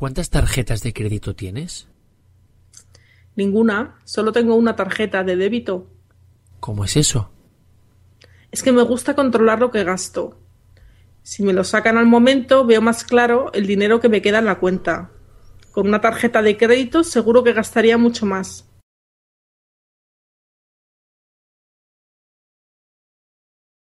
¿Cuántas tarjetas de crédito tienes? Ninguna, solo tengo una tarjeta de débito. ¿Cómo es eso? Es que me gusta controlar lo que gasto. Si me lo sacan al momento, veo más claro el dinero que me queda en la cuenta. Con una tarjeta de crédito seguro que gastaría mucho más.